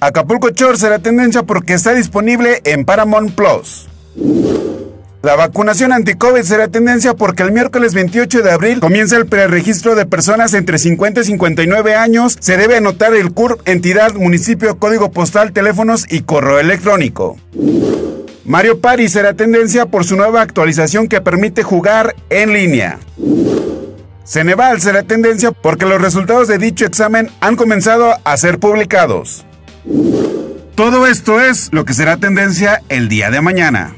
Acapulco Shore será tendencia porque está disponible en Paramount Plus. La vacunación anti-COVID será tendencia porque el miércoles 28 de abril comienza el preregistro de personas entre 50 y 59 años. Se debe anotar el CURP, entidad, municipio, código postal, teléfonos y correo electrónico. Mario Party será tendencia por su nueva actualización que permite jugar en línea. Ceneval será tendencia porque los resultados de dicho examen han comenzado a ser publicados. Todo esto es lo que será tendencia el día de mañana.